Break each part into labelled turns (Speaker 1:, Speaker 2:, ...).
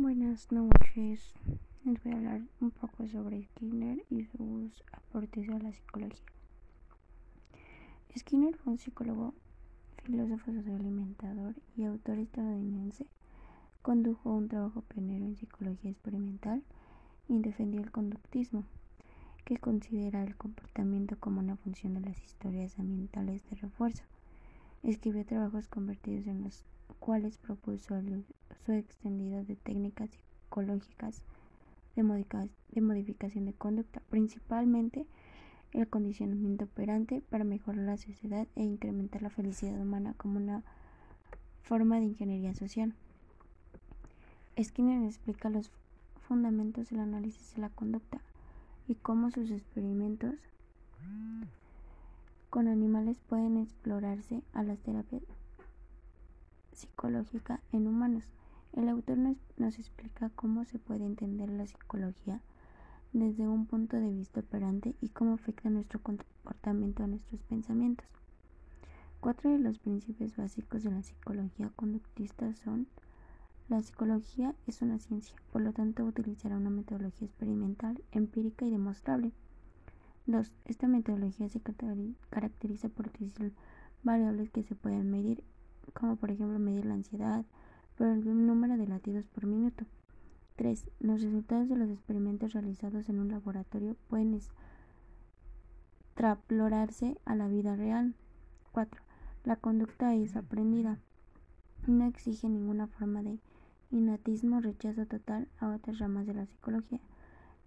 Speaker 1: Buenas noches. Les voy a hablar un poco sobre Skinner y sus aportes a la psicología. Skinner fue un psicólogo, filósofo socioalimentador y autor estadounidense. Condujo un trabajo pionero en psicología experimental y defendió el conductismo, que considera el comportamiento como una función de las historias ambientales de refuerzo. Escribió trabajos convertidos en los cuales propuso el uso extendido de técnicas psicológicas de, modificación de conducta, principalmente el condicionamiento operante para mejorar la sociedad e incrementar la felicidad humana como una forma de ingeniería social. Skinner explica los fundamentos del análisis de la conducta y cómo sus experimentos con animales pueden explorarse a las terapias psicológicas en humanos. El autor nos, nos, explica cómo se puede entender la psicología desde un punto de vista operante y cómo afecta nuestro comportamiento a nuestros pensamientos. Cuatro de los principios básicos de la psicología conductista son la psicología es una ciencia, por lo tanto utilizará una metodología experimental, empírica y demostrable. 2. Esta metodología se caracteriza por utilizar variables que se pueden medir, como por ejemplo medir la ansiedad por el número de latidos por minuto. 3. Los resultados de los experimentos realizados en un laboratorio pueden extrapolarse a la vida real. 4. La conducta es aprendida. No exige ninguna forma de innatismo, rechazo total a otras ramas de la psicología.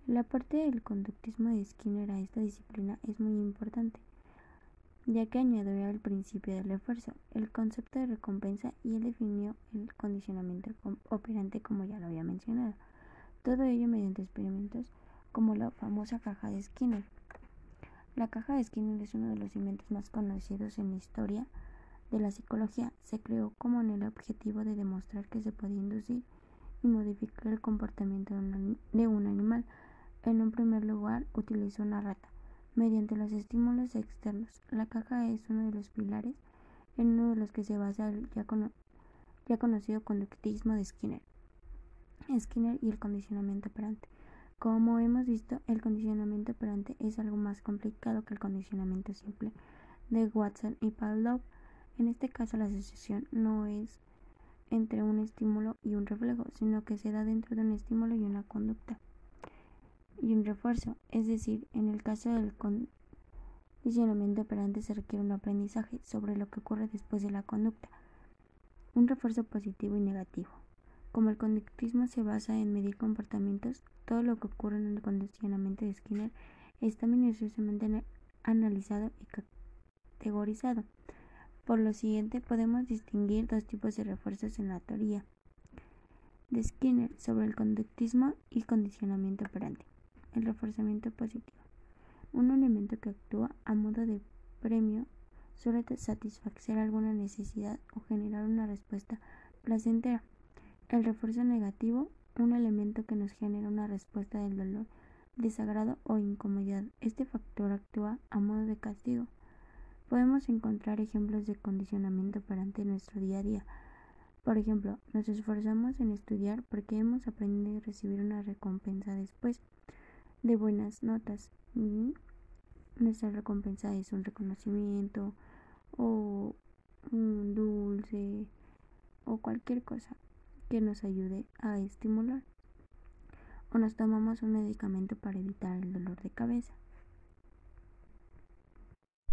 Speaker 1: La parte del conductismo de Skinner a esta disciplina es muy importante, ya que añadió el principio del refuerzo, el concepto de recompensa y él definió el condicionamiento operante como ya lo había mencionado. Todo ello mediante experimentos como la famosa caja de Skinner. La caja de Skinner es uno de los inventos más conocidos en la historia de la psicología se creó como en el objetivo de demostrar que se podía inducir y modificar el comportamiento de un animal. En un primer lugar, utilizó una rata. Mediante los estímulos externos, la caja es uno de los pilares en uno de los que se basa el ya, ya conocido conductismo de Skinner. Skinner y el condicionamiento operante. Como hemos visto, el condicionamiento operante es algo más complicado que el condicionamiento simple de Watson y Pavlov. En este caso la asociación no es entre un estímulo y un reflejo, sino que se da dentro de un estímulo y una conducta y un refuerzo. Es decir, en el caso del condicionamiento operante se requiere un aprendizaje sobre lo que ocurre después de la conducta, un refuerzo positivo y negativo. Como el conductismo se basa en medir comportamientos, todo lo que ocurre en el condicionamiento de Skinner está minuciosamente analizado y categorizado. Por lo siguiente, podemos distinguir dos tipos de refuerzos en la teoría de Skinner sobre el conductismo y condicionamiento operante. El reforzamiento positivo. Un elemento que actúa a modo de premio suele satisfacer alguna necesidad o generar una respuesta placentera. El refuerzo negativo, un elemento que nos genera una respuesta del dolor, desagrado o incomodidad. Este factor actúa a modo de castigo. Podemos encontrar ejemplos de condicionamiento operante en nuestro día a día. Por ejemplo, nos esforzamos en estudiar porque hemos aprendido a recibir una recompensa después de buenas notas. Nuestra recompensa es un reconocimiento o un dulce o cualquier cosa que nos ayude a estimular. O nos tomamos un medicamento para evitar el dolor de cabeza.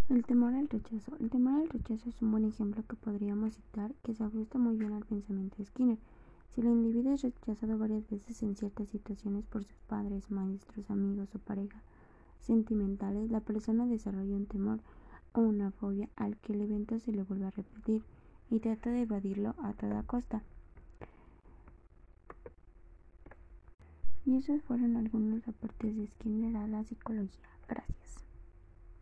Speaker 1: El temor al rechazo. El temor al rechazo es un buen ejemplo que podríamos citar que se ajusta muy bien al pensamiento de Skinner. Si el individuo es rechazado varias veces en ciertas situaciones por sus padres, maestros, amigos o pareja sentimentales, la persona desarrolla un temor o una fobia al que el evento se le vuelve a repetir y trata de evadirlo a toda costa. Y esos fueron algunos aportes de Skinner a la psicología. Gracias.